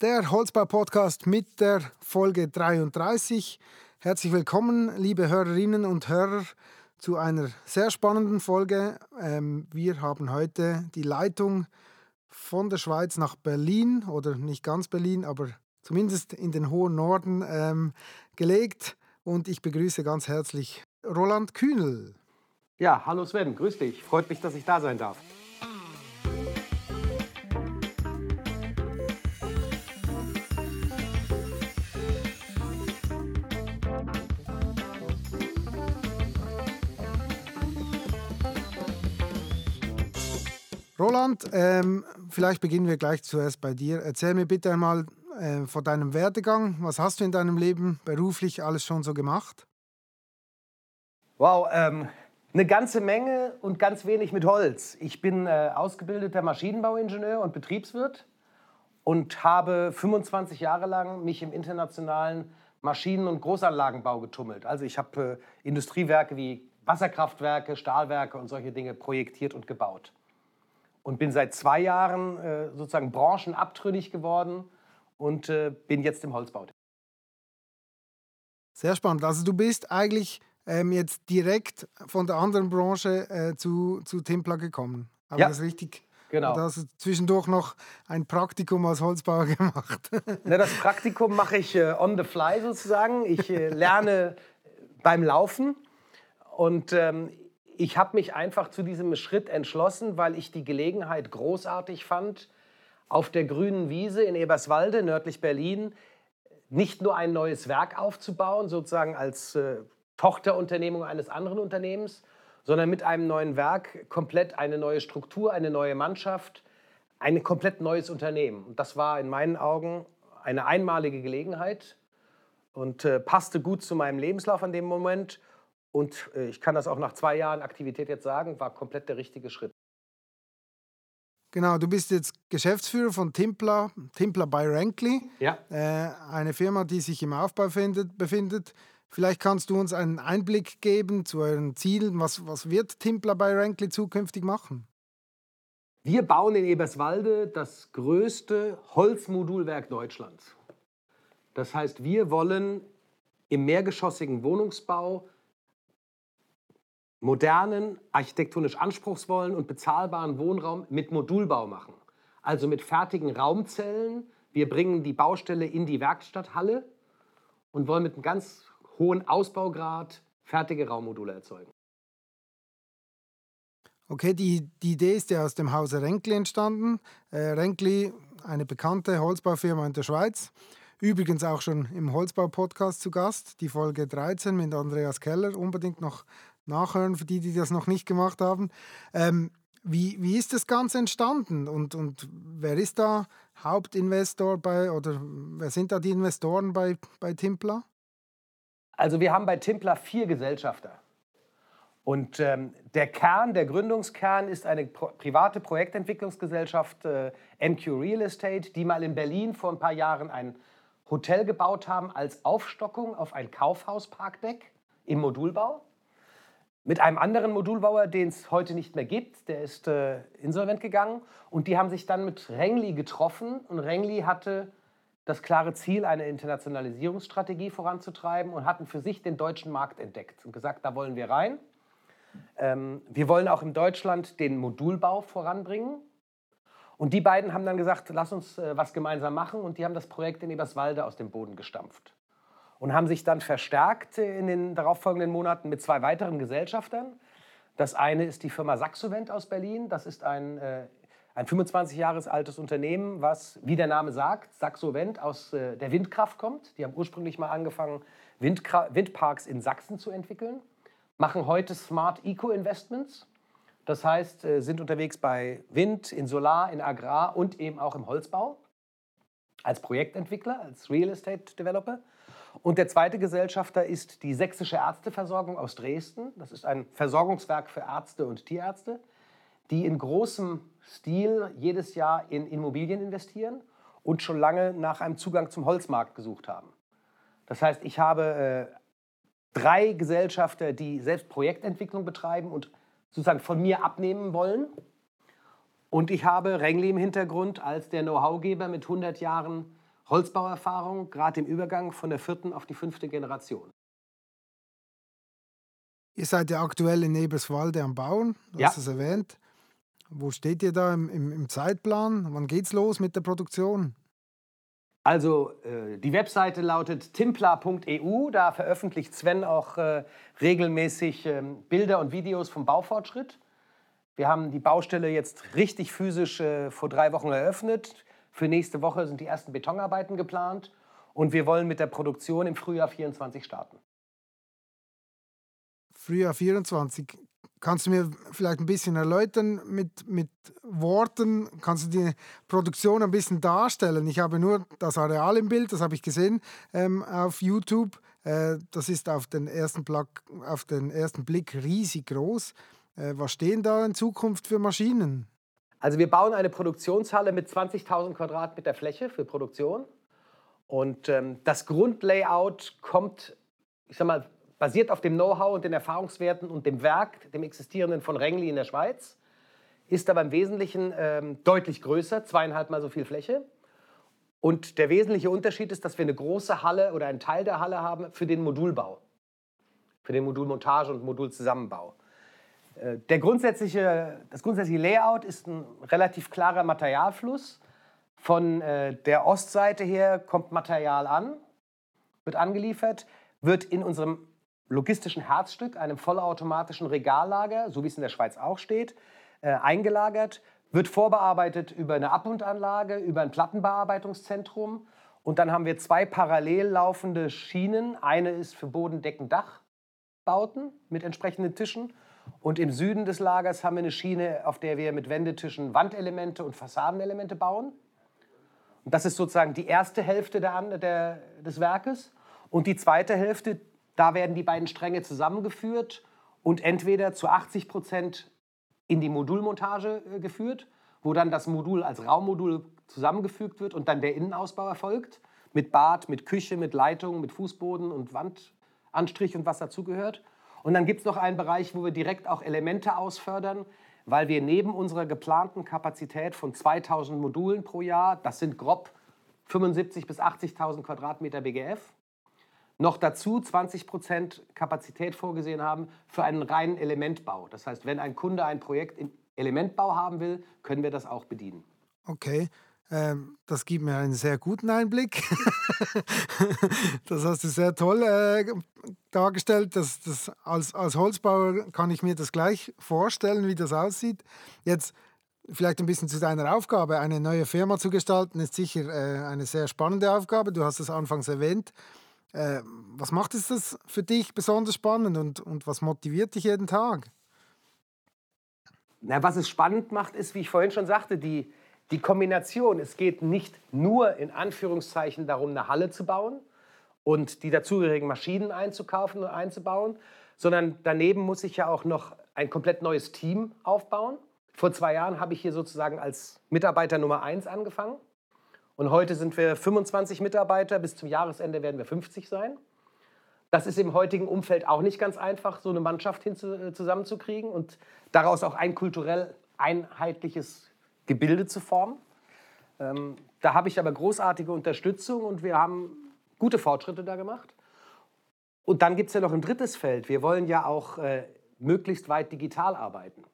der Holzbau-Podcast mit der Folge 33. Herzlich willkommen, liebe Hörerinnen und Hörer, zu einer sehr spannenden Folge. Ähm, wir haben heute die Leitung von der Schweiz nach Berlin oder nicht ganz Berlin, aber zumindest in den hohen Norden ähm, gelegt. Und ich begrüße ganz herzlich Roland Kühnel. Ja, hallo Sven, grüß dich. Freut mich, dass ich da sein darf. Roland, ähm, vielleicht beginnen wir gleich zuerst bei dir. Erzähl mir bitte einmal äh, von deinem Werdegang. Was hast du in deinem Leben beruflich alles schon so gemacht? Wow, ähm, eine ganze Menge und ganz wenig mit Holz. Ich bin äh, ausgebildeter Maschinenbauingenieur und Betriebswirt und habe 25 Jahre lang mich im internationalen Maschinen- und Großanlagenbau getummelt. Also ich habe äh, Industriewerke wie Wasserkraftwerke, Stahlwerke und solche Dinge projektiert und gebaut und bin seit zwei Jahren äh, sozusagen branchenabtrünnig geworden und äh, bin jetzt im Holzbau. Sehr spannend. Also du bist eigentlich ähm, jetzt direkt von der anderen Branche äh, zu, zu Timpler gekommen. Aber ja, das richtig? Genau. Du hast zwischendurch noch ein Praktikum als Holzbauer gemacht. Na, das Praktikum mache ich äh, on the fly sozusagen. Ich äh, lerne beim Laufen und ähm, ich habe mich einfach zu diesem Schritt entschlossen, weil ich die Gelegenheit großartig fand, auf der grünen Wiese in Eberswalde, nördlich Berlin, nicht nur ein neues Werk aufzubauen, sozusagen als äh, Tochterunternehmung eines anderen Unternehmens, sondern mit einem neuen Werk komplett eine neue Struktur, eine neue Mannschaft, ein komplett neues Unternehmen. Und das war in meinen Augen eine einmalige Gelegenheit und äh, passte gut zu meinem Lebenslauf an dem Moment. Und äh, ich kann das auch nach zwei Jahren Aktivität jetzt sagen, war komplett der richtige Schritt. Genau, du bist jetzt Geschäftsführer von Timpler, Timpler by Rankly, ja. Äh, eine Firma, die sich im Aufbau findet, befindet. Vielleicht kannst du uns einen Einblick geben zu euren Zielen. Was, was wird Timpler by Rankly zukünftig machen? Wir bauen in Eberswalde das größte Holzmodulwerk Deutschlands. Das heißt, wir wollen im mehrgeschossigen Wohnungsbau modernen, architektonisch anspruchsvollen und bezahlbaren Wohnraum mit Modulbau machen. Also mit fertigen Raumzellen. Wir bringen die Baustelle in die Werkstatthalle und wollen mit einem ganz hohen Ausbaugrad fertige Raummodule erzeugen. Okay, die, die Idee ist ja aus dem Hause Renkli entstanden. Äh, Renkli, eine bekannte Holzbaufirma in der Schweiz. Übrigens auch schon im Holzbau-Podcast zu Gast, die Folge 13 mit Andreas Keller. Unbedingt noch nachhören für die, die das noch nicht gemacht haben. Ähm, wie, wie ist das Ganze entstanden und, und wer ist da Hauptinvestor bei oder wer sind da die Investoren bei, bei Timpler? Also wir haben bei Timpler vier Gesellschafter. Und ähm, der Kern, der Gründungskern ist eine pro private Projektentwicklungsgesellschaft äh, MQ Real Estate, die mal in Berlin vor ein paar Jahren ein Hotel gebaut haben als Aufstockung auf ein Kaufhausparkdeck im Modulbau mit einem anderen Modulbauer, den es heute nicht mehr gibt. Der ist äh, insolvent gegangen. Und die haben sich dann mit Rengli getroffen. Und Rengli hatte das klare Ziel, eine Internationalisierungsstrategie voranzutreiben und hatten für sich den deutschen Markt entdeckt und gesagt, da wollen wir rein. Ähm, wir wollen auch in Deutschland den Modulbau voranbringen. Und die beiden haben dann gesagt, lass uns äh, was gemeinsam machen. Und die haben das Projekt in Eberswalde aus dem Boden gestampft und haben sich dann verstärkt in den darauffolgenden Monaten mit zwei weiteren Gesellschaftern. Das eine ist die Firma Saxovent aus Berlin. Das ist ein, äh, ein 25 Jahre altes Unternehmen, was, wie der Name sagt, Saxovent aus äh, der Windkraft kommt. Die haben ursprünglich mal angefangen, Windkra Windparks in Sachsen zu entwickeln, machen heute Smart Eco Investments. Das heißt, äh, sind unterwegs bei Wind, in Solar, in Agrar und eben auch im Holzbau als Projektentwickler, als Real Estate Developer. Und der zweite Gesellschafter ist die Sächsische Ärzteversorgung aus Dresden. Das ist ein Versorgungswerk für Ärzte und Tierärzte, die in großem Stil jedes Jahr in Immobilien investieren und schon lange nach einem Zugang zum Holzmarkt gesucht haben. Das heißt, ich habe äh, drei Gesellschafter, die selbst Projektentwicklung betreiben und sozusagen von mir abnehmen wollen. Und ich habe Rengli im Hintergrund als der Know-how-Geber mit 100 Jahren Holzbauerfahrung, gerade im Übergang von der vierten auf die fünfte Generation. Ihr seid ja aktuell in Eberswalde am Bauen, du Ja. hast es erwähnt. Wo steht ihr da im, im, im Zeitplan? Wann geht's los mit der Produktion? Also äh, die Webseite lautet timpla.eu. Da veröffentlicht Sven auch äh, regelmäßig ähm, Bilder und Videos vom Baufortschritt. Wir haben die Baustelle jetzt richtig physisch äh, vor drei Wochen eröffnet. Für nächste Woche sind die ersten Betonarbeiten geplant. Und wir wollen mit der Produktion im Frühjahr 24 starten. Frühjahr 24. Kannst du mir vielleicht ein bisschen erläutern mit, mit Worten? Kannst du die Produktion ein bisschen darstellen? Ich habe nur das Areal im Bild, das habe ich gesehen ähm, auf YouTube. Äh, das ist auf den, ersten Blick, auf den ersten Blick riesig groß. Äh, was stehen da in Zukunft für Maschinen? Also wir bauen eine Produktionshalle mit 20.000 Quadratmeter Fläche für Produktion. Und ähm, das Grundlayout kommt, ich sag mal, basiert auf dem Know-how und den Erfahrungswerten und dem Werk, dem existierenden von Rengli in der Schweiz, ist aber im Wesentlichen ähm, deutlich größer, zweieinhalb Mal so viel Fläche. Und der wesentliche Unterschied ist, dass wir eine große Halle oder einen Teil der Halle haben für den Modulbau, für den Modulmontage und Modulzusammenbau. Äh, Der grundsätzliche, das grundsätzliche Layout ist ein relativ klarer Materialfluss. Von äh, der Ostseite her kommt Material an, wird angeliefert, wird in unserem logistischen Herzstück, einem vollautomatischen Regallager, so wie es in der Schweiz auch steht, äh, eingelagert, wird vorbearbeitet über eine Abundanlage, über ein Plattenbearbeitungszentrum. Und dann haben wir zwei parallel laufende Schienen. Eine ist für Bodendeckendachbauten mit entsprechenden Tischen. Und im Süden des Lagers haben wir eine Schiene, auf der wir mit Wendetischen Wandelemente und Fassadenelemente bauen. Und das ist sozusagen die erste Hälfte der, der, des Werkes. Und die zweite Hälfte, da werden die beiden Stränge zusammengeführt und entweder zu 80 Prozent in die Modulmontage äh, geführt, wo dann das Modul als Raummodul zusammengefügt wird und dann der Innenausbau erfolgt. Mit Bad, mit Küche, mit Leitung, mit Fußboden und Wandanstrich und was dazugehört. Und dann gibt es noch einen Bereich, wo wir direkt auch Elemente ausfördern, weil wir neben unserer geplanten Kapazität von 2000 Modulen pro Jahr, das sind grob 75.000 bis 80.000 Quadratmeter BGF, noch dazu 20 Prozent Kapazität vorgesehen haben für einen reinen Elementbau. Das heißt, wenn ein Kunde ein Projekt im Elementbau haben will, können wir das auch bedienen. Okay, ähm, das gibt mir einen sehr guten Einblick. das hast du sehr toll äh, dargestellt. Das, das, als, als Holzbauer kann ich mir das gleich vorstellen, wie das aussieht. Jetzt vielleicht ein bisschen zu deiner Aufgabe. Eine neue Firma zu gestalten ist sicher äh, eine sehr spannende Aufgabe. Du hast es anfangs erwähnt. Äh, was macht es das für dich besonders spannend und, und was motiviert dich jeden Tag? Na, was es spannend macht, ist, wie ich vorhin schon sagte, die, die Kombination. Es geht nicht nur in Anführungszeichen darum, eine Halle zu bauen und die dazugehörigen Maschinen einzukaufen und einzubauen, sondern daneben muss ich ja auch noch ein komplett neues Team aufbauen. Vor zwei Jahren habe ich hier sozusagen als Mitarbeiter Nummer eins angefangen. Und heute sind wir 25 Mitarbeiter. Bis zum Jahresende werden wir 50 sein. Das ist im heutigen Umfeld auch nicht ganz einfach, so eine Mannschaft hinzu, äh, zusammenzukriegen und daraus auch ein kulturell einheitliches Gebilde zu formen. Ähm, da habe ich aber großartige Unterstützung und wir haben gute Fortschritte da gemacht. Und dann gibt es ja noch ein drittes Feld. Wir wollen ja auch äh, möglichst weit digital arbeiten.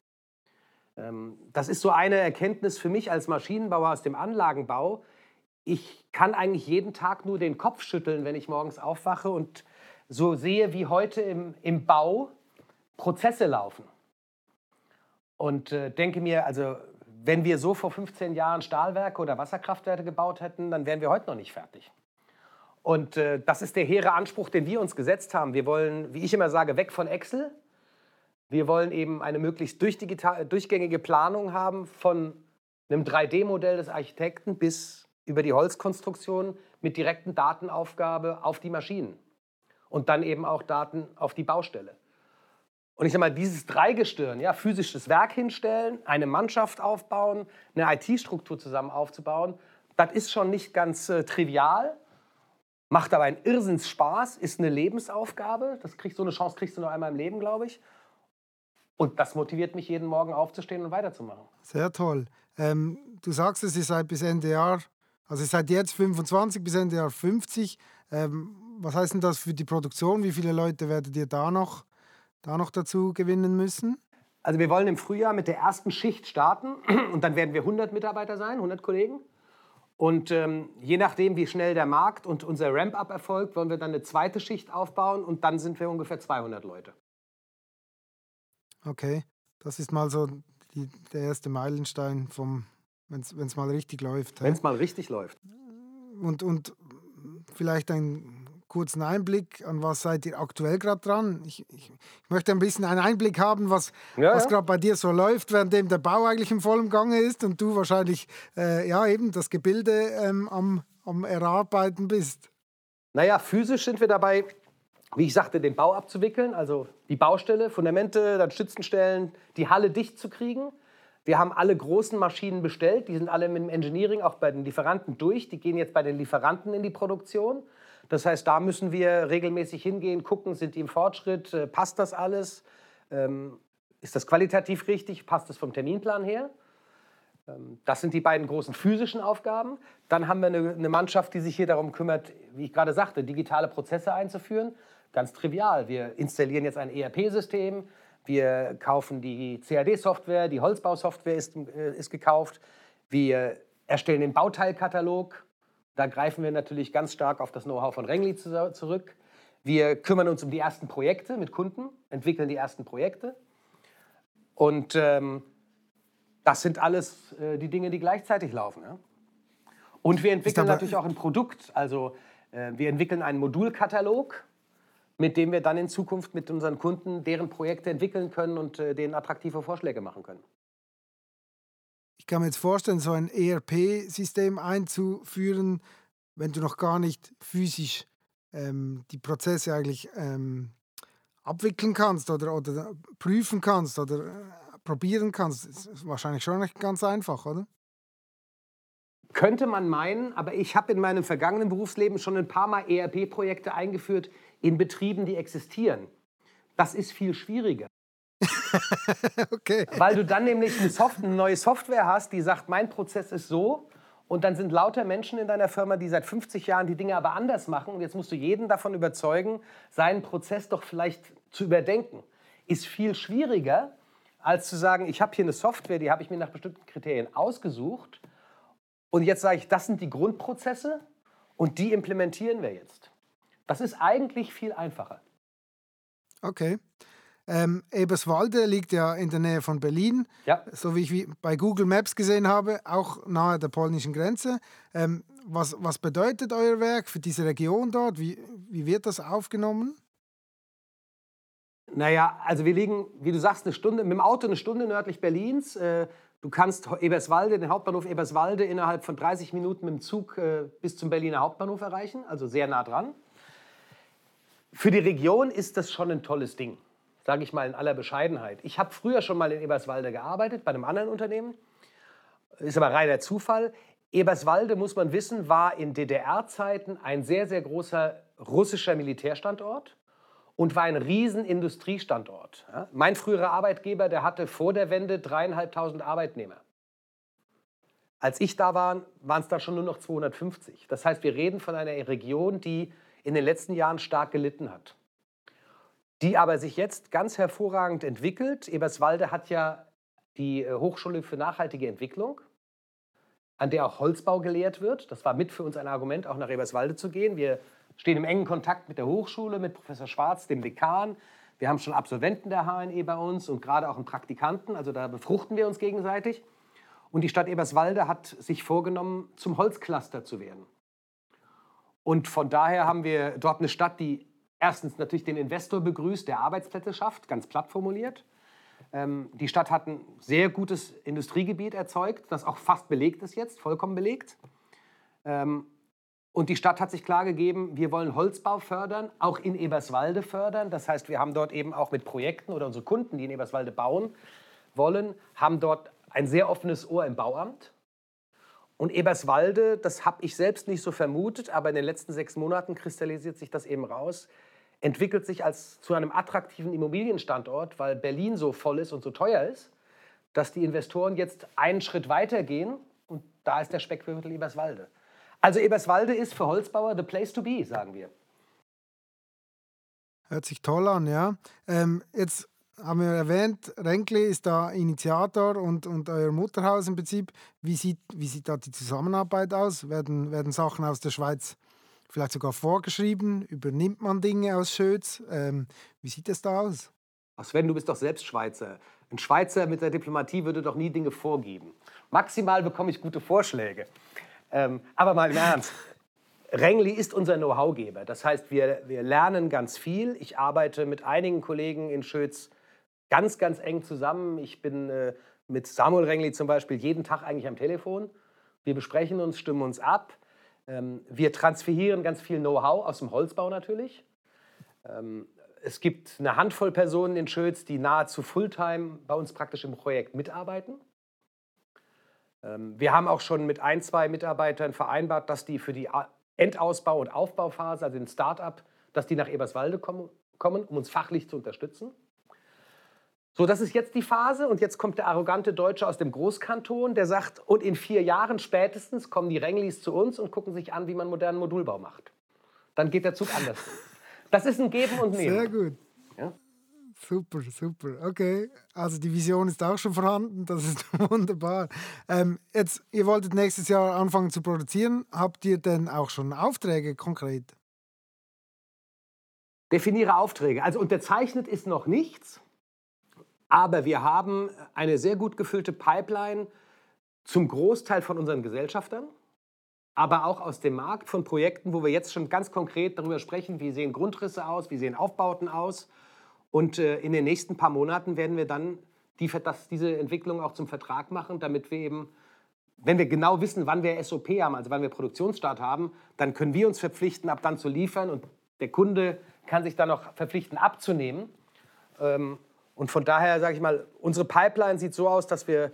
Ähm, das ist so eine Erkenntnis für mich als Maschinenbauer aus dem Anlagenbau. Ich kann eigentlich jeden Tag nur den Kopf schütteln, wenn ich morgens aufwache und so sehe, wie heute im, im Bau Prozesse laufen. Und äh, denke mir, also wenn wir so vor 15 Jahren Stahlwerke oder Wasserkraftwerke gebaut hätten, dann wären wir heute noch nicht fertig. Und äh, das ist der hehre Anspruch, den wir uns gesetzt haben. Wir wollen, wie ich immer sage, weg von Excel. Wir wollen eben eine möglichst durchgängige Planung haben von einem 3D-Modell des Architekten bis über die Holzkonstruktion mit direkten Datenaufgabe auf die Maschinen und dann eben auch Daten auf die Baustelle. Und ich sage mal, dieses Dreigestirn, ja, physisches Werk hinstellen, eine Mannschaft aufbauen, eine IT-Struktur zusammen aufzubauen, das ist schon nicht ganz äh, trivial, macht aber einen Irrsinns Spaß, ist eine Lebensaufgabe. Das kriegst, so eine Chance kriegst du nur einmal im Leben, glaube ich. Und das motiviert mich, jeden Morgen aufzustehen und weiterzumachen. Sehr toll. Ähm, du sagst es, ihr seid bis Ende Jahr Also ihr seid jetzt 25 bis Ende Jahr 50. Ähm, was heißt denn das für die Produktion? Wie viele Leute werdet ihr da noch, da noch dazu gewinnen müssen? Also wir wollen im Frühjahr mit der ersten Schicht starten und dann werden wir 100 Mitarbeiter sein, 100 Kollegen. Und ähm, je nachdem, wie schnell der Markt und unser Ramp-up erfolgt, wollen wir dann eine zweite Schicht aufbauen und dann sind wir ungefähr 200 Leute. Okay, das ist mal so die, der erste Meilenstein, wenn es mal richtig läuft. Wenn es mal richtig läuft. Und, und vielleicht ein kurzen Einblick, an was seid ihr aktuell gerade dran? Ich, ich, ich, möchte ein bisschen einen Einblick haben, was, ja, was ja. gerade bei dir so läuft, während der Bau eigentlich im vollen Gange ist und du wahrscheinlich äh, ja, eben das Gebilde ähm, am, am Erarbeiten bist. Naja, physisch sind wir dabei, wie ich sagte, den Bau abzuwickeln, also die Baustelle, Fundamente, dann Stützenstellen, die Halle dicht zu kriegen. Wir haben alle großen Maschinen bestellt, die sind alle mit dem Engineering auch bei den Lieferanten durch. Die gehen jetzt bei den Lieferanten in die Produktion. Das heißt, da müssen wir regelmäßig hingehen, gucken, sind die im Fortschritt, äh, passt das alles, ähm, ist das qualitativ richtig, passt das vom Terminplan her. Ähm, das sind die beiden großen physischen Aufgaben. Dann haben wir eine, Mannschaft, die sich hier darum kümmert, wie ich gerade sagte, digitale Prozesse einzuführen. Ganz trivial. Wir installieren jetzt ein ERP-System, wir kaufen die CAD-Software, die Holzbausoftware ist, äh, ist gekauft, wir erstellen den Bauteilkatalog, da greifen wir natürlich ganz stark auf das Know-how von Rengli zurück. Wir kümmern uns um die ersten Projekte mit Kunden, entwickeln die ersten Projekte. Und ähm, das sind alles äh, die Dinge, die gleichzeitig laufen. Ja? Und wir entwickeln natürlich auch ein Produkt. Also äh, wir entwickeln einen Modulkatalog, mit dem wir dann in Zukunft mit unseren Kunden deren Projekte entwickeln können und äh, denen attraktive Vorschläge machen können. Ich kann mir jetzt vorstellen, so ein ERP-System einzuführen, wenn du noch gar nicht physisch ähm, die Prozesse eigentlich ähm, abwickeln kannst oder, oder prüfen kannst oder äh, probieren kannst, ist wahrscheinlich schon nicht ganz einfach, oder? Könnte man meinen, aber ich habe in meinem vergangenen Berufsleben schon ein paar Mal ERP-Projekte eingeführt in Betrieben, die existieren. Das ist viel schwieriger. okay. Weil du dann nämlich eine, Soft eine neue Software hast, die sagt, mein Prozess ist so. Und dann sind lauter Menschen in deiner Firma, die seit 50 Jahren die Dinge aber anders machen. Und jetzt musst du jeden davon überzeugen, seinen Prozess doch vielleicht zu überdenken. Ist viel schwieriger, als zu sagen, ich habe hier eine Software, die habe ich mir nach bestimmten Kriterien ausgesucht. Und jetzt sage ich, das sind die Grundprozesse und die implementieren wir jetzt. Das ist eigentlich viel einfacher. Okay. Ähm, Eberswalde liegt ja in der Nähe von Berlin, ja. so wie ich bei Google Maps gesehen habe, auch nahe der polnischen Grenze. Ähm, was, was bedeutet euer Werk für diese Region dort? Wie, wie wird das aufgenommen? Naja, also wir liegen, wie du sagst, eine Stunde, mit dem Auto eine Stunde nördlich Berlins. Äh, du kannst Eberswalde, den Hauptbahnhof Eberswalde, innerhalb von 30 Minuten mit dem Zug äh, bis zum Berliner Hauptbahnhof erreichen, also sehr nah dran. Für die Region ist das schon ein tolles Ding sage ich mal in aller Bescheidenheit. Ich habe früher schon mal in Eberswalde gearbeitet, bei einem anderen Unternehmen. Ist aber reiner Zufall. Eberswalde, muss man wissen, war in DDR-Zeiten ein sehr, sehr großer russischer Militärstandort und war ein riesen Industriestandort. Ja? Mein früherer Arbeitgeber, der hatte vor der Wende dreieinhalbtausend Arbeitnehmer. Als ich da war, waren es da schon nur noch 250. Das heißt, wir reden von einer Region, die in den letzten Jahren stark gelitten hat die aber sich jetzt ganz hervorragend entwickelt. Eberswalde hat ja die äh, Hochschule für nachhaltige Entwicklung, an der auch Holzbau gelehrt wird. Das war mit für uns ein Argument, auch nach Eberswalde zu gehen. Wir stehen im engen Kontakt mit der Hochschule, mit Professor Schwarz, dem Dekan. Wir haben schon Absolventen der HNE bei uns und gerade auch einen Praktikanten, also da befruchten wir uns gegenseitig. Und die Stadt Eberswalde hat sich vorgenommen, zum Holzcluster zu werden. Und von daher haben wir dort eine Stadt, die erstens natürlich den Investor begrüßt, der Arbeitsplätze schafft, ganz platt formuliert. Ähm, die Stadt hat ein sehr gutes Industriegebiet erzeugt, das auch fast belegt ist jetzt, vollkommen belegt. Ähm, und die Stadt hat sich klar gegeben, wir wollen Holzbau fördern, auch in Eberswalde fördern. Das heißt, wir haben dort eben auch mit Projekten oder unsere Kunden, die in Eberswalde bauen wollen, haben dort ein sehr offenes Ohr im Bauamt. Und Eberswalde, das habe ich selbst nicht so vermutet, aber in den letzten sechs Monaten kristallisiert sich das eben raus, entwickelt sich als zu einem attraktiven Immobilienstandort, weil Berlin so voll ist und so teuer ist, dass die Investoren jetzt einen Schritt weiter gehen und da ist der Speckgürtel Eberswalde. Also Eberswalde ist für Holzbauer the place to be, sagen wir. Hört sich toll an, ja. Ähm, jetzt haben wir erwähnt, Renkli ist da Initiator und, und euer Mutterhaus im Prinzip. Wie sieht, wie sieht da die Zusammenarbeit aus? Werden, werden Sachen aus der Schweiz vielleicht sogar vorgeschrieben? Übernimmt man Dinge aus Schötz? Ähm, wie sieht es da aus? Ach Sven, du bist doch selbst Schweizer. Ein Schweizer mit der Diplomatie würde doch nie Dinge vorgeben. Maximal bekomme ich gute Vorschläge. Ähm, aber mal im Ernst. Rengli ist unser Know-how-Geber. Das heißt, wir, wir lernen ganz viel. Ich arbeite mit einigen Kollegen in Schötz ganz, ganz eng zusammen. Ich bin äh, mit Samuel Rengli zum Beispiel jeden Tag eigentlich am Telefon. Wir besprechen uns, stimmen uns ab. Ähm, wir transferieren ganz viel Know-how aus dem Holzbau natürlich. Ähm, es gibt eine Handvoll Personen in Schötz, die nahezu Fulltime bei uns praktisch im Projekt mitarbeiten. Ähm, wir haben auch schon mit ein, zwei Mitarbeitern vereinbart, dass die für die Endausbau- und Aufbauphase, also den Start-up, dass die nach Eberswalde kommen, kommen, um uns fachlich zu unterstützen. So, das ist jetzt die Phase und jetzt kommt der arrogante Deutsche aus dem Großkanton, der sagt, und in vier Jahren spätestens kommen die Renglis zu uns und gucken sich an, wie man modernen Modulbau macht. Dann geht der Zug anders. Das ist ein Geben und Nehmen. Sehr gut. Ja? Super, super. Okay, also die Vision ist auch schon vorhanden. Das ist wunderbar. Ähm, jetzt, ihr wolltet nächstes Jahr anfangen zu produzieren. Habt ihr denn auch schon Aufträge konkret? Definiere Aufträge. Also unterzeichnet ist noch nichts. Aber wir haben eine sehr gut gefüllte Pipeline zum Großteil von unseren Gesellschaftern, aber auch aus dem Markt von Projekten, wo wir jetzt schon ganz konkret darüber sprechen, wie sehen Grundrisse aus, wie sehen Aufbauten aus. Und äh, in den nächsten paar Monaten werden wir dann die, das, diese Entwicklung auch zum Vertrag machen, damit wir eben, wenn wir genau wissen, wann wir SOP haben, also wann wir Produktionsstart haben, dann können wir uns verpflichten, ab dann zu liefern und der Kunde kann sich dann auch verpflichten, abzunehmen. Ähm, und von daher sage ich mal, unsere Pipeline sieht so aus, dass wir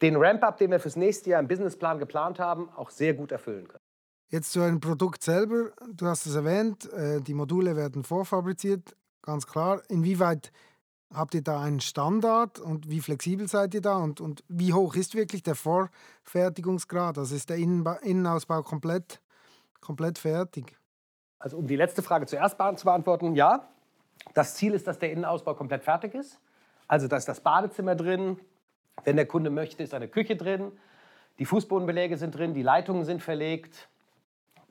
den Ramp-up, den wir fürs nächste Jahr im Businessplan geplant haben, auch sehr gut erfüllen können. Jetzt zu einem Produkt selber. Du hast es erwähnt, äh, die Module werden vorfabriziert, ganz klar. Inwieweit habt ihr da einen Standard und wie flexibel seid ihr da und, und wie hoch ist wirklich der Vorfertigungsgrad? Also ist der Innenba Innenausbau komplett, komplett fertig? Also um die letzte Frage zuerst zu beantworten, ja, das Ziel ist, dass der Innenausbau komplett fertig ist. Also da ist das Badezimmer drin. Wenn der Kunde möchte, ist eine Küche drin. Die Fußbodenbeläge sind drin, die Leitungen sind verlegt.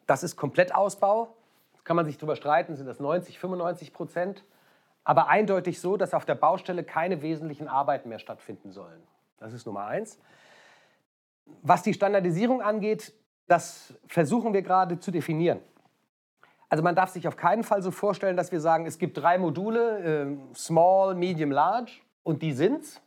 Das ist Komplettausbau. Kann man sich darüber streiten, sind das 90, 95 Prozent. Aber eindeutig so, dass auf der Baustelle keine wesentlichen Arbeiten mehr stattfinden sollen. Das ist Nummer eins. Was die Standardisierung angeht, das versuchen wir gerade zu definieren. Also man darf sich auf keinen Fall so vorstellen, dass wir sagen, es gibt drei Module, äh, Small, Medium, Large und die sind's.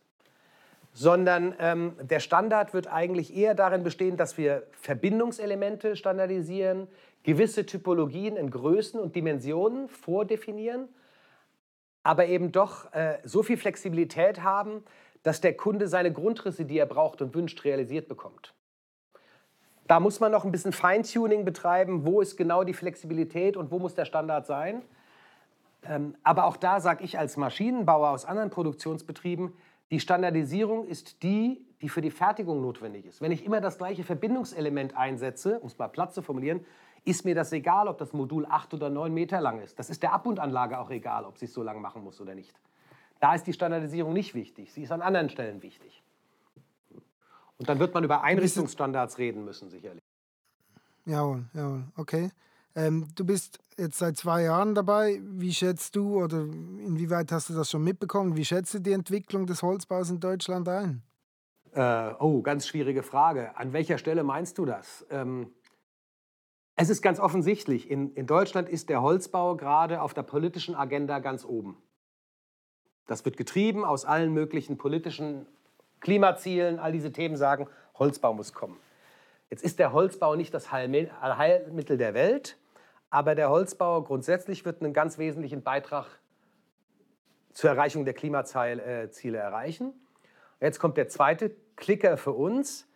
Sondern ähm, der Standard wird eigentlich eher darin bestehen, dass wir Verbindungselemente standardisieren, gewisse Typologien in Größen und Dimensionen vordefinieren, aber eben doch äh, so viel Flexibilität haben, dass der Kunde seine Grundrisse, die er braucht und wünscht, realisiert bekommt. Da muss man noch ein bisschen Feintuning betreiben, wo ist genau die Flexibilität und wo muss der Standard sein. Ähm, aber auch da sage ich als Maschinenbauer aus anderen Produktionsbetrieben, die Standardisierung ist die, die für die Fertigung notwendig ist. Wenn ich immer das gleiche Verbindungselement einsetze, um es mal platt zu formulieren, ist mir das egal, ob das Modul 8 oder 9 Meter lang ist. Das ist der Abbundanlage auch egal, ob sie es so lang machen muss oder nicht. Da ist die Standardisierung nicht wichtig. Sie ist an anderen Stellen wichtig. Und dann wird man über Einrichtungsstandards reden müssen, sicherlich. Jawohl, jawohl, okay. Ähm, du bist jetzt seit zwei Jahren dabei. Wie schätzt du oder inwieweit hast du das schon mitbekommen? Wie schätzt du die Entwicklung des Holzbaus in Deutschland ein? Äh, oh, ganz schwierige Frage. An welcher Stelle meinst du das? Ähm, es ist ganz offensichtlich, in, in Deutschland ist der Holzbau gerade auf der politischen Agenda ganz oben. Das wird getrieben aus allen möglichen politischen Klimazielen, all diese Themen sagen, Holzbau muss kommen. Jetzt ist der Holzbau nicht das Heilmittel der Welt, aber der Holzbau grundsätzlich wird einen ganz wesentlichen Beitrag zur Erreichung der Klimaziele äh, erreichen. Jetzt kommt der zweite Klicker für uns.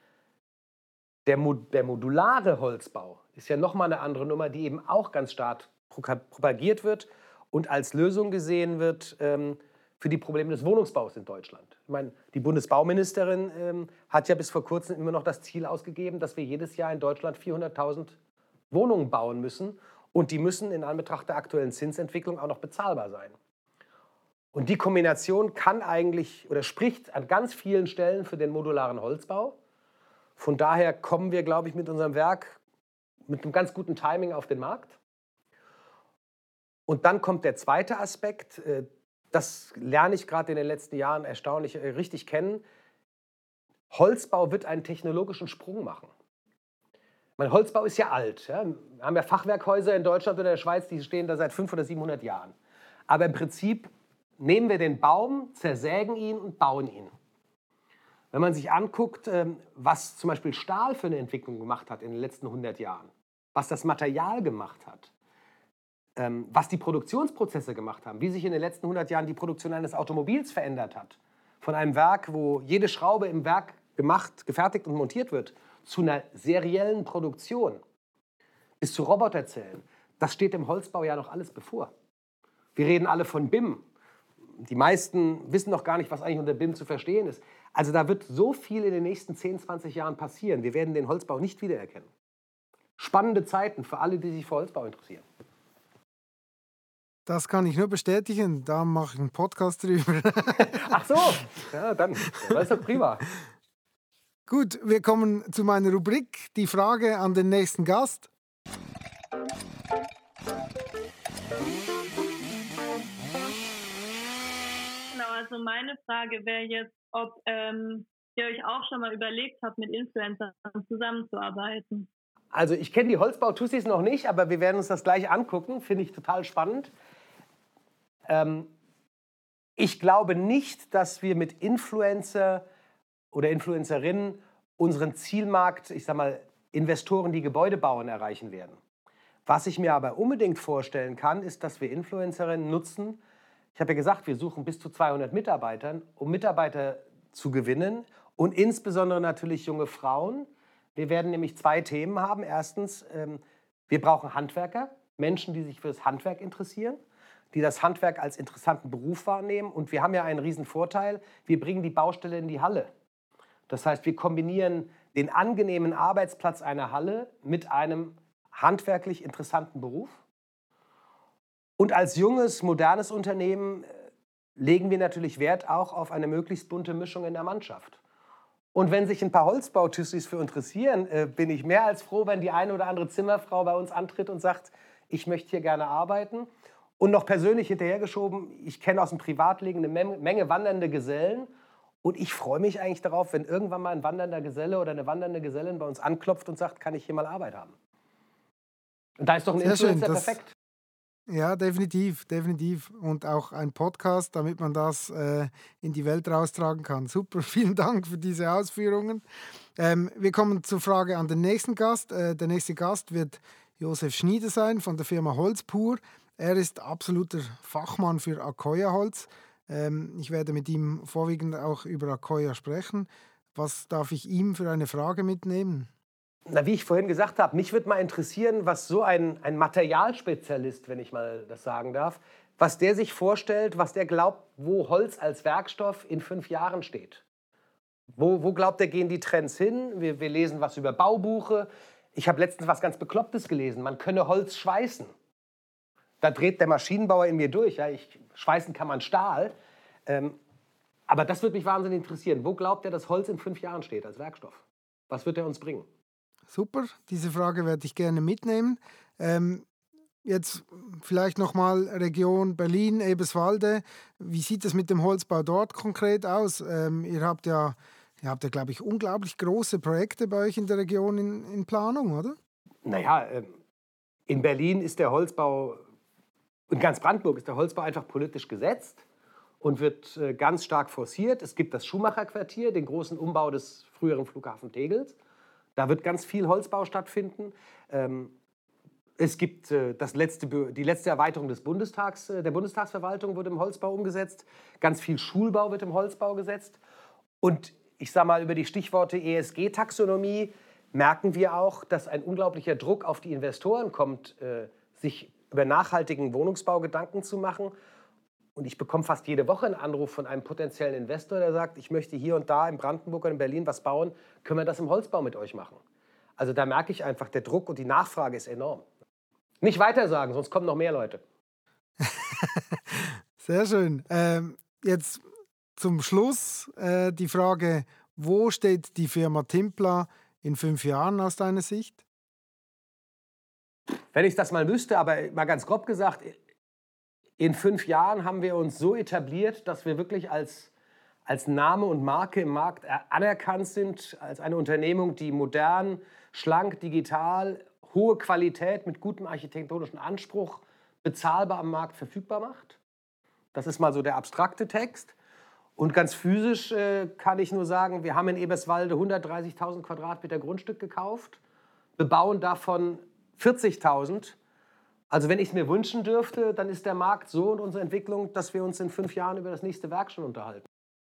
Der, der modulare Holzbau ist ja nochmal eine andere Nummer, die eben auch ganz stark propagiert wird und als Lösung gesehen wird ähm, für die Probleme des Wohnungsbaus in Deutschland. Meine, die Bundesbauministerin ähm, hat ja bis vor kurzem immer noch das Ziel ausgegeben, dass wir jedes Jahr in Deutschland 400.000 Wohnungen bauen müssen. Und die müssen in Anbetracht der aktuellen Zinsentwicklung auch noch bezahlbar sein. Und die Kombination kann eigentlich oder spricht an ganz vielen Stellen für den modularen Holzbau. Von daher kommen wir, glaube ich, mit unserem Werk mit einem ganz guten Timing auf den Markt. Und dann kommt der zweite Aspekt, äh, das lerne ich gerade in den letzten Jahren erstaunlich äh, richtig kennen. Holzbau wird einen technologischen Sprung machen. Mein Holzbau ist ja alt. Ja. Wir haben ja Fachwerkhäuser in Deutschland oder der Schweiz, die stehen da seit 500 oder 700 Jahren. Aber im Prinzip nehmen wir den Baum, zersägen ihn und bauen ihn. Wenn man sich anguckt, ähm, was zum Beispiel Stahl für eine Entwicklung gemacht hat in den letzten 100 Jahren, was das Material gemacht hat, ähm, was die Produktionsprozesse gemacht haben, wie sich in den letzten 100 Jahren die Produktion eines Automobils verändert hat, von einem Werk, wo jede Schraube im Werk gemacht, gefertigt und montiert wird, zu einer seriellen Produktion, bis zu Roboterzellen, das steht im Holzbau ja noch alles bevor. Wir reden alle von BIM, die meisten wissen noch gar nicht, was eigentlich unter BIM zu verstehen ist. Also da wird so viel in den nächsten 10, 20 Jahren passieren. Wir werden den Holzbau nicht wiedererkennen. Spannende Zeiten für alle, die sich für Holzbau interessieren. Das kann ich nur bestätigen. Da mache ich einen Podcast drüber. Ach so, ja, dann das ist doch prima. Gut, wir kommen zu meiner Rubrik. Die Frage an den nächsten Gast. Also meine Frage wäre jetzt, ob ähm, ihr euch auch schon mal überlegt habt, mit Influencern zusammenzuarbeiten. Also ich kenne die Holzbau-Tussis noch nicht, aber wir werden uns das gleich angucken. Finde ich total spannend. Ähm, ich glaube nicht, dass wir mit Influencer oder Influencerinnen unseren Zielmarkt, ich sag mal, Investoren, die Gebäude bauen, erreichen werden. Was ich mir aber unbedingt vorstellen kann, ist, dass wir Influencerinnen nutzen, ich habe ja gesagt, wir suchen bis zu 200 Mitarbeitern, um Mitarbeiter zu gewinnen und insbesondere natürlich junge Frauen. Wir werden nämlich zwei Themen haben. Erstens, ähm, wir brauchen Handwerker, Menschen, die sich für das Handwerk interessieren, die das Handwerk als interessanten Beruf wahrnehmen. Und wir haben ja einen riesen Vorteil, wir bringen die Baustelle in die Halle. Das heißt, wir kombinieren den angenehmen Arbeitsplatz einer Halle mit einem handwerklich interessanten Beruf. Und als junges, modernes Unternehmen äh, legen wir natürlich Wert auch auf eine möglichst bunte Mischung in der Mannschaft. Und wenn sich ein paar Holzbautissis für interessieren, äh, bin ich mehr als froh, wenn die eine oder andere Zimmerfrau bei uns antritt und sagt, ich möchte hier gerne arbeiten. Und noch persönlich hinterhergeschoben, ich kenne aus dem Privatleben eine Menge wandernde Gesellen. Und ich freue mich eigentlich darauf, wenn irgendwann mal ein wandernder Geselle oder eine wandernde Gesellin bei uns anklopft und sagt, kann ich hier mal Arbeit haben. Und da ist doch ein Sehr Influencer schön, perfekt. Ja, definitiv, definitiv. Und auch ein Podcast, damit man das äh, in die Welt raustragen kann. Super, vielen Dank für diese Ausführungen. Ähm, wir kommen zur Frage an den nächsten Gast. Äh, der nächste Gast wird Josef Schnieder sein von der Firma Holzpur. Er ist absoluter Fachmann für Akoya-Holz. Ähm, ich werde mit ihm vorwiegend auch über Akoya sprechen. Was darf ich ihm für eine Frage mitnehmen? Na, wie ich vorhin gesagt habe, mich würde mal interessieren, was so ein, ein Materialspezialist, wenn ich mal das sagen darf, was der sich vorstellt, was der glaubt, wo Holz als Werkstoff in fünf Jahren steht. Wo, wo glaubt er, gehen die Trends hin? Wir, wir lesen was über Baubuche. Ich habe letztens was ganz Beklopptes gelesen. Man könne Holz schweißen. Da dreht der Maschinenbauer in mir durch. Ja, ich, schweißen kann man Stahl. Ähm, aber das würde mich wahnsinnig interessieren. Wo glaubt er, dass Holz in fünf Jahren steht als Werkstoff? Was wird er uns bringen? Super, diese Frage werde ich gerne mitnehmen. Ähm, jetzt vielleicht nochmal Region Berlin, Eberswalde. Wie sieht es mit dem Holzbau dort konkret aus? Ähm, ihr habt ja, ihr habt ja, glaube ich, unglaublich große Projekte bei euch in der Region in, in Planung, oder? Naja, ähm, in Berlin ist der Holzbau, in ganz Brandenburg ist der Holzbau einfach politisch gesetzt und wird äh, ganz stark forciert. Es gibt das Schumacher-Quartier, den großen Umbau des früheren Flughafen Tegels. Da wird ganz viel Holzbau stattfinden. Ähm, es gibt äh, das letzte, die letzte Erweiterung des Bundestags, äh, der Bundestagsverwaltung wird im Holzbau umgesetzt. Ganz viel Schulbau wird im Holzbau gesetzt. Und ich sage mal, über die Stichworte ESG-Taxonomie merken wir auch, dass ein unglaublicher Druck auf die Investoren kommt, sich über nachhaltigen Wohnungsbau Gedanken zu machen. und ich bekomme fast jede Woche einen Anruf von einem potenziellen Investor, der sagt, ich möchte hier und da in Brandenburg oder in Berlin was bauen, können wir das im Holzbau mit euch machen? Also da merke ich einfach, der Druck und die Nachfrage ist enorm. Nicht weiter sagen, sonst kommen noch mehr Leute. Sehr schön. Ähm, jetzt zum Schluss äh, die Frage, wo steht die Firma Timpler in fünf Jahren aus deiner Sicht? Wenn ich das mal wüsste, aber mal ganz grob gesagt, in fünf Jahren haben wir uns so etabliert, dass wir wirklich als, als Name und Marke im Markt anerkannt sind, als eine Unternehmung, die modern, schlank, digital, hohe Qualität mit gutem architektonischen Anspruch bezahlbar am Markt verfügbar macht. Das ist mal so der abstrakte Text. Und ganz physisch äh, kann ich nur sagen, wir haben in Eberswalde 130.000 Quadratmeter Grundstück gekauft, bebauen davon 40.000. Also wenn ich es mir wünschen dürfte, dann ist der Markt so und unsere Entwicklung, dass wir uns in fünf Jahren über das nächste Werk schon unterhalten.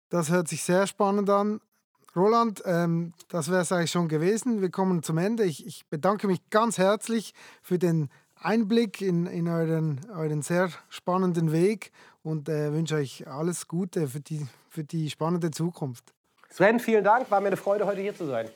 Das hört sich sehr spannend an. Roland, ähm, das wäre es eigentlich schon gewesen. Wir kommen zum Ende. Ich, ich, bedanke mich ganz herzlich für den Einblick in, in euren, euren sehr spannenden Weg und äh, wünsche euch alles Gute für die, für die spannende Zukunft. Sven, vielen Dank. War mir eine Freude, heute hier zu sein.